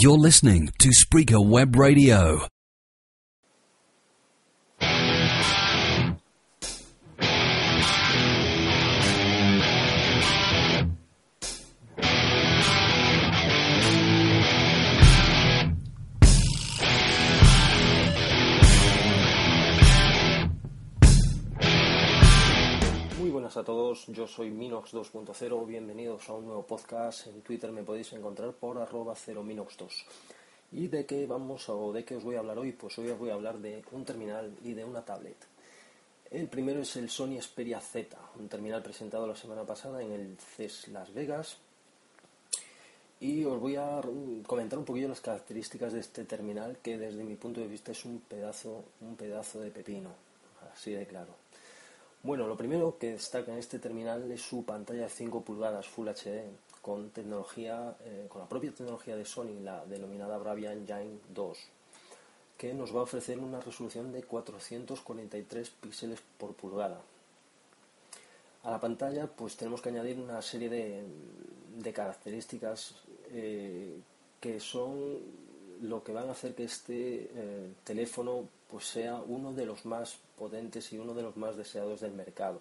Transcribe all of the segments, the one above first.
You're listening to Spreaker Web Radio. Buenas a todos, yo soy Minox 2.0, bienvenidos a un nuevo podcast. En Twitter me podéis encontrar por arroba 0minox2. ¿Y de qué vamos o de qué os voy a hablar hoy? Pues hoy os voy a hablar de un terminal y de una tablet. El primero es el Sony Xperia Z, un terminal presentado la semana pasada en el CES Las Vegas. Y os voy a comentar un poquillo las características de este terminal que desde mi punto de vista es un pedazo, un pedazo de pepino, así de claro. Bueno, lo primero que destaca en este terminal es su pantalla de 5 pulgadas Full HD con tecnología, eh, con la propia tecnología de Sony, la denominada Bravia Engine 2, que nos va a ofrecer una resolución de 443 píxeles por pulgada. A la pantalla, pues tenemos que añadir una serie de, características eh, que son lo que van a hacer que este eh, teléfono pues sea uno de los más potentes y uno de los más deseados del mercado.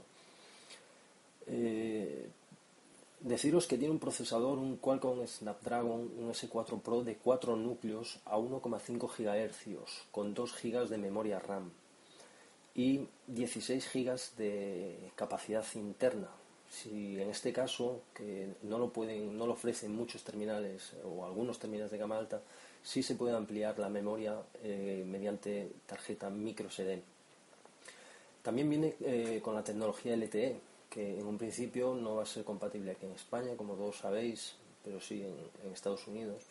Eh, deciros que tiene un procesador, un Qualcomm Snapdragon, un S4 Pro de 4 núcleos a 1,5 GHz con 2 GB de memoria RAM y 16 GB de capacidad interna. Si en este caso, que no lo pueden, no lo ofrecen muchos terminales o algunos terminales de gama alta, sí se puede ampliar la memoria eh, mediante tarjeta micro SD. También viene eh, con la tecnología LTE, que en un principio no va a ser compatible aquí en España, como todos sabéis, pero sí en, Estados Unidos.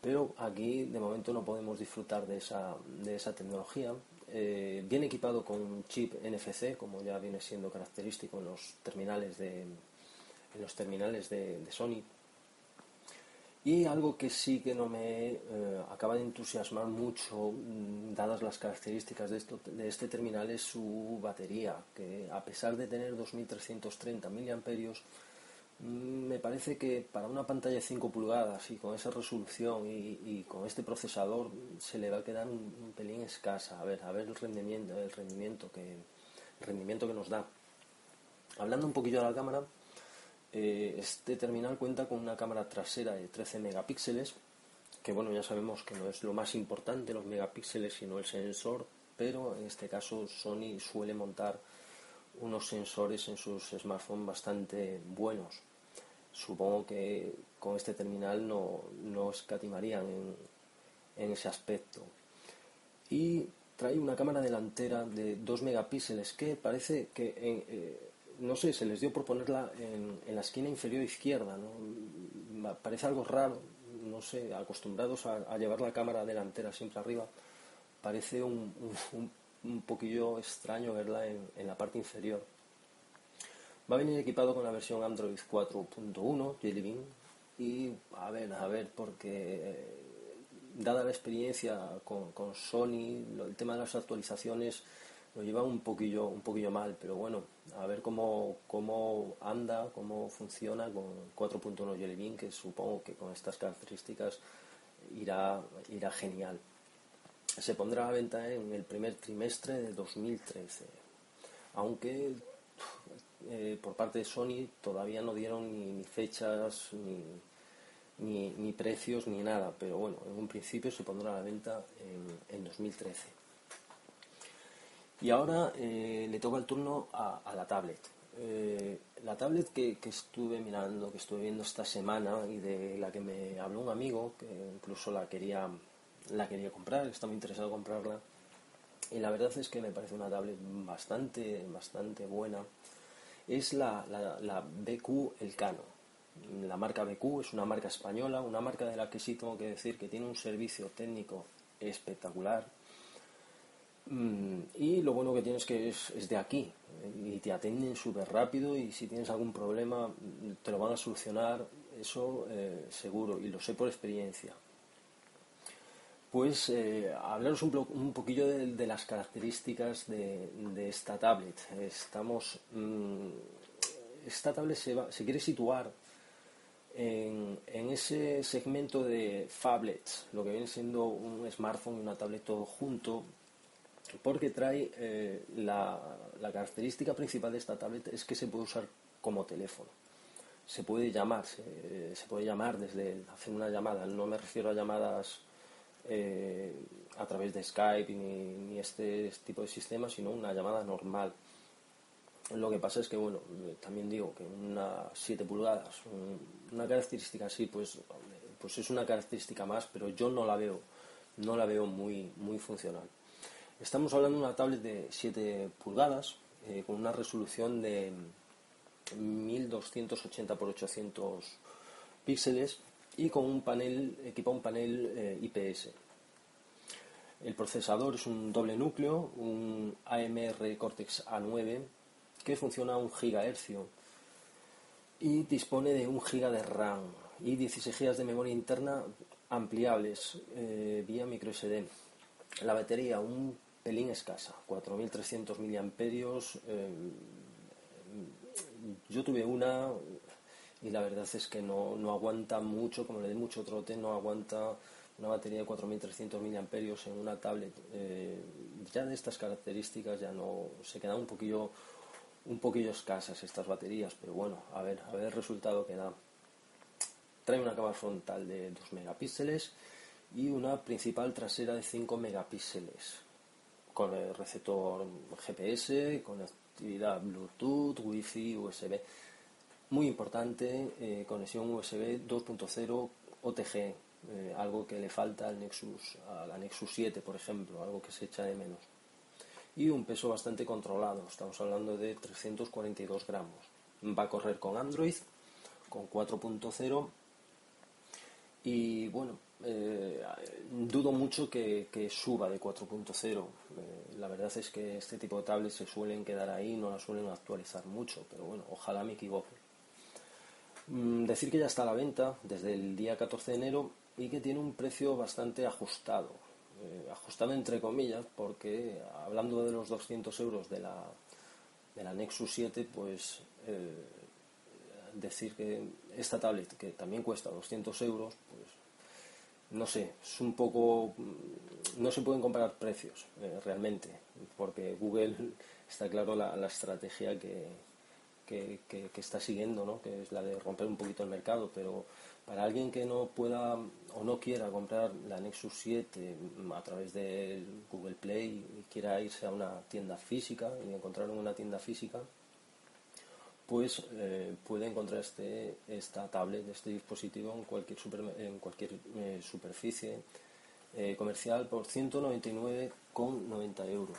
Pero aquí de momento no podemos disfrutar de esa, de esa tecnología. Eh, viene equipado con un chip NFC, como ya viene siendo característico en los terminales de, en los terminales de Sony. Y algo que sí que no me eh, acaba de entusiasmar mucho, mm, dadas las características de, esto, de este terminal, es su batería, que a pesar de tener 2330 mAh, me parece que para una pantalla de 5 pulgadas y con esa resolución y, y con este procesador se le va a quedar un, un, pelín escasa. A ver, a ver el rendimiento, el rendimiento que, el rendimiento que nos da. Hablando un poquillo de la cámara, eh, este terminal cuenta con una cámara trasera de 13 megapíxeles, que bueno, ya sabemos que no es lo más importante los megapíxeles, sino el sensor, pero en este caso Sony suele montar unos sensores en sus smartphones bastante buenos. Supongo que con este terminal no, no escatimarían en, en ese aspecto. Y trae una cámara delantera de 2 megapíxeles que parece que en, eh, no sé, se les dio por ponerla en, en la esquina inferior izquierda, ¿no? Parece algo raro, no sé, acostumbrados a, llevar la cámara delantera siempre arriba, parece un, un, poquillo extraño verla en, en, la parte inferior. Va a venir equipado con la versión Android 4.1 Jelly Bean y a ver, a ver, porque eh, dada la experiencia con, con Sony, el tema de las actualizaciones lo lleva un poquillo, un poquillo mal, pero bueno, a ver cómo, cómo anda, cómo funciona con 4.1 Jelly Bean, que supongo que con estas características irá, irá genial. Se pondrá a la venta en el primer trimestre de 2013, aunque eh, por parte de Sony todavía no dieron ni, ni fechas, ni, ni, precios, ni nada, pero bueno, en un principio se pondrá a la venta en, en 2013. Y ahora eh, le toca el turno a, la tablet. Eh, la tablet que, estuve mirando, que estuve viendo esta semana y de la que me habló un amigo, que incluso la quería, la quería comprar, muy interesado en comprarla. Y la verdad es que me parece una tablet bastante, bastante buena. Es la, la, la BQ Elcano. La marca BQ es una marca española, una marca de la que sí tengo que decir que tiene un servicio técnico espectacular. Mm, y lo bueno que tienes que es, es de aquí y te atienden súper rápido y si tienes algún problema te lo van a solucionar, eso eh, seguro y lo sé por experiencia. Pues eh, hablaros un, poquillo de, las características de, esta tablet. Estamos, mm, esta tablet se, se quiere situar en, ese segmento de phablets, lo que viene siendo un smartphone y una tablet todo junto, porque trae eh, la, característica principal de esta tablet es que se puede usar como teléfono. Se puede llamar, se, puede llamar desde hacer una llamada, no me refiero a llamadas eh, a través de Skype ni, ni este tipo de sistemas, sino una llamada normal lo que pasa es que, bueno, también digo que una 7 pulgadas, una característica así, pues, pues es una característica más, pero yo no la veo, no la veo muy, muy funcional. Estamos hablando de una tablet de 7 pulgadas eh, con una resolución de 1280 x 800 píxeles y con un panel, equipa un panel eh, IPS. El procesador es un doble núcleo, un AMR Cortex A9 que funciona a un gigahercio y dispone de un giga de RAM y 16 gigas de memoria interna ampliables eh, vía microSD. La batería un pelín escasa, 4.300 miliamperios. Eh, yo tuve una y la verdad es que no, aguanta mucho, como le di mucho trote, no aguanta una batería de 4.300 miliamperios en una tablet. Eh, ya de estas características ya no se queda un poquillo un poquillo escasas estas baterías, pero bueno, a ver, a ver el resultado que da. Trae una cámara frontal de 2 megapíxeles y una principal trasera de 5 megapíxeles, con el receptor GPS, conectividad Bluetooth, Wi-Fi, USB. Muy importante, eh, conexión USB 2.0 OTG, algo que le falta al Nexus, a la Nexus 7, por ejemplo, algo que se echa de menos y un peso bastante controlado, estamos hablando de 342 gramos. Va a correr con Android, con 4.0 y bueno, eh, dudo mucho que, suba de 4.0. Eh, la verdad es que este tipo de tablets se suelen quedar ahí, no la suelen actualizar mucho, pero bueno, ojalá me equivoque. Mm, decir que ya está a la venta desde el día 14 de enero y que tiene un precio bastante ajustado. Eh, ajustado entre comillas, porque hablando de los 200 euros de la, de la Nexus 7, pues decir que esta tablet, que también cuesta 200 euros, pues no sé, es un poco. No se pueden comparar precios eh, realmente, porque Google está claro la, la estrategia que, que, que, está siguiendo, ¿no? que es la de romper un poquito el mercado, pero para alguien que no pueda o no quiera comprar la Nexus 7 a través de Google Play y quiera irse a una tienda física y encontrar una tienda física, pues eh, puede encontrar este, esta tablet, este dispositivo en cualquier, en cualquier eh, superficie eh, comercial por 199,90 euros.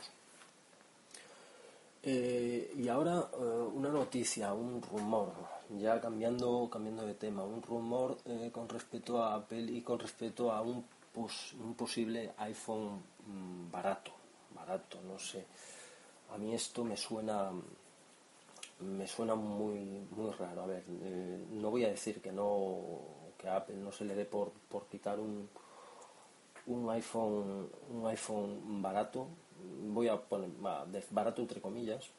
y ahora una noticia, un rumor ya cambiando, cambiando de tema, un rumor con respecto a Apple y con respecto a un, un posible iPhone mm, barato, barato, no sé. A mí esto me suena me suena muy muy raro. A ver, eh, no voy a decir que no que a Apple no se le dé por, por quitar un, un iPhone un iPhone barato. Voy a poner barato entre comillas,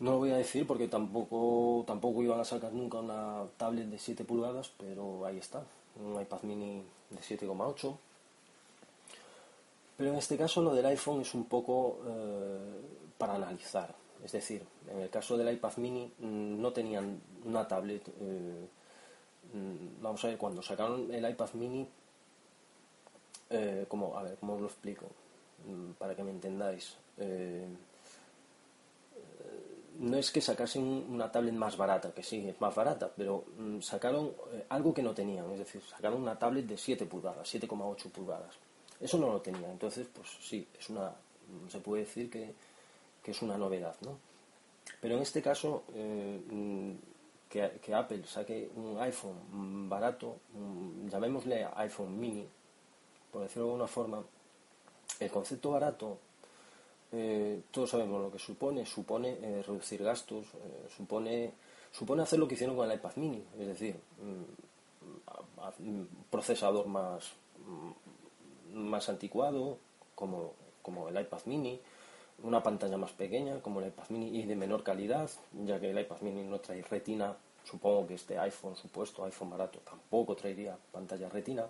no lo voy a decir porque tampoco, tampoco iban a sacar nunca una tablet de 7 pulgadas, pero ahí está, un iPad mini de 7,8. Pero en este caso lo del iPhone es un poco eh, para analizar. Es decir, en el caso del iPad mini mm, no tenían una tablet. Eh, mm, vamos a ver, cuando sacaron el iPad mini, eh, como, a ver, ¿cómo os lo explico? Mm, para que me entendáis no es que sacasen una tablet más barata, que sí, es más barata, pero sacaron eh, algo que no tenían, es decir, sacaron una tablet de 7 pulgadas, 7,8 pulgadas. Eso no lo tenían, entonces, pues sí, es una, se puede decir que, es una novedad, ¿no? Pero en este caso, eh, mm, que, Apple saque un iPhone barato, llamémosle iPhone mini, por decirlo de alguna forma, el concepto barato, eh, todos sabemos lo que supone, supone eh, reducir gastos, supone, supone hacer lo que hicieron con el iPad mini, es decir, un procesador más, más anticuado, como, como el iPad mini, una pantalla más pequeña como el iPad mini y de menor calidad, ya que el iPad mini no trae retina, supongo que este iPhone, supuesto iPhone barato, tampoco traería pantalla retina.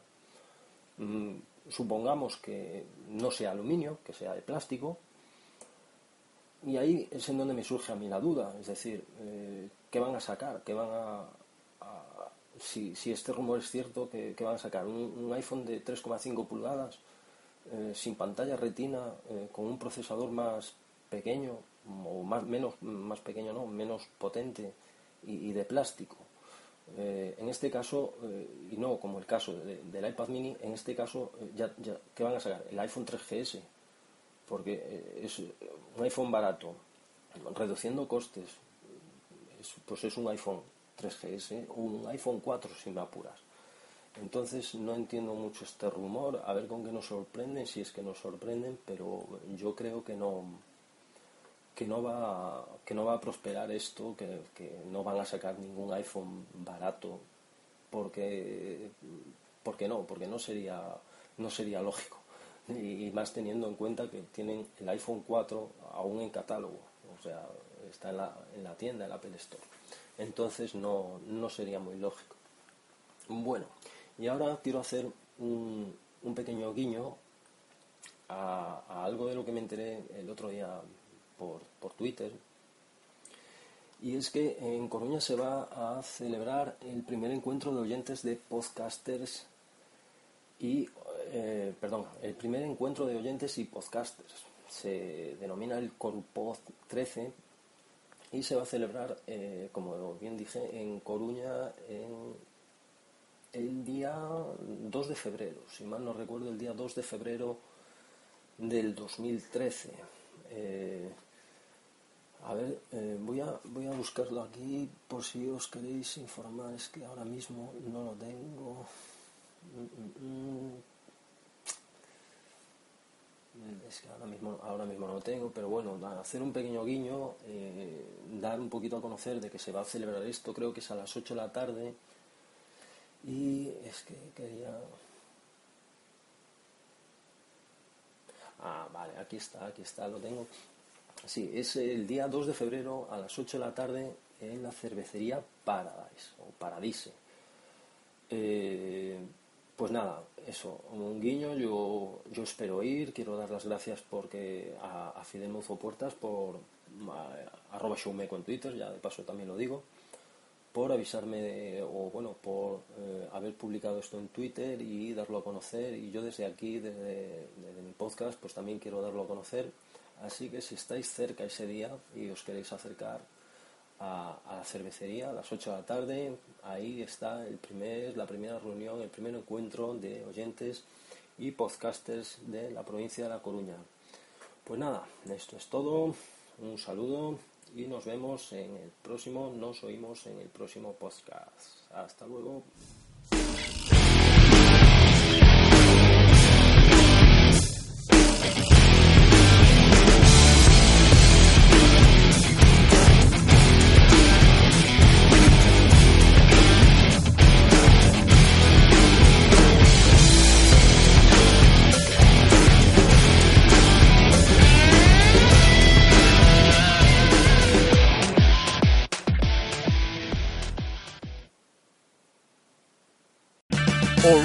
Mm, supongamos que no sea aluminio, que sea de plástico. Y ahí es en donde me surge a mí la duda, es decir, eh, ¿qué van a sacar? ¿Qué van a, si, este rumor es cierto, ¿qué, van a sacar? un iPhone de 3,5 pulgadas? Eh, sin pantalla retina, eh, con un procesador más pequeño, o más, menos, más pequeño, no, menos potente y, de plástico. Eh, en este caso, y no como el caso del iPad mini, en este caso, ya, ¿qué van a sacar? El iPhone 3GS, porque es un iPhone barato, reduciendo costes, pues es un iPhone 3GS o un iPhone 4 si me apuras. Entonces no entiendo mucho este rumor, a ver con qué nos sorprenden, si es que nos sorprenden, pero yo creo que no que no va que no va a prosperar esto, que, no van a sacar ningún iPhone barato, porque porque no, porque no sería no sería lógico y, más teniendo en cuenta que tienen el iPhone 4 aún en catálogo, o sea está en la, en la tienda, en la Apple Store. Entonces no, no sería muy lógico. Bueno, y ahora quiero hacer un, pequeño guiño a, algo de lo que me enteré el otro día por, Twitter. Y es que en Coruña se va a celebrar el primer encuentro de oyentes de podcasters y, eh, perdón, el primer encuentro de oyentes y podcasters. Se denomina el Corupod 13 y se va a celebrar, eh, como bien dije, en Coruña el día 2 de febrero, si mal no recuerdo, el día 2 de febrero del 2013. Eh, a ver, eh, voy, a, voy a buscarlo aquí por si os queréis informar, es que ahora mismo no lo tengo. Es que ahora mismo, ahora mismo no lo tengo, pero bueno, hacer un pequeño guiño, eh, dar un poquito a conocer de que se va a celebrar esto, creo que es a las 8 de la tarde y es que quería... Ah, vale, aquí está, aquí está, lo tengo. Sí, es el día 2 de febrero a las 8 de la tarde en la cervecería Paradise o Paradise. Eh, pues nada, eso, un guiño, yo, yo espero ir, quiero dar las gracias porque a, a Fidel Mozo Puertas por arroba showmeco en Twitter, ya de paso también lo digo por avisarme o bueno por eh, haber publicado esto en Twitter y darlo a conocer. Y yo desde aquí desde, mi podcast pues también quiero darlo a conocer. Así que si estáis cerca ese día y os queréis acercar a, la cervecería a las 8 de la tarde ahí está el primer la primera reunión el primer encuentro de oyentes y podcasters de la provincia de La Coruña. Pues nada esto es todo. Un saludo y nos vemos en el próximo, nos oímos en el próximo podcast. Hasta luego.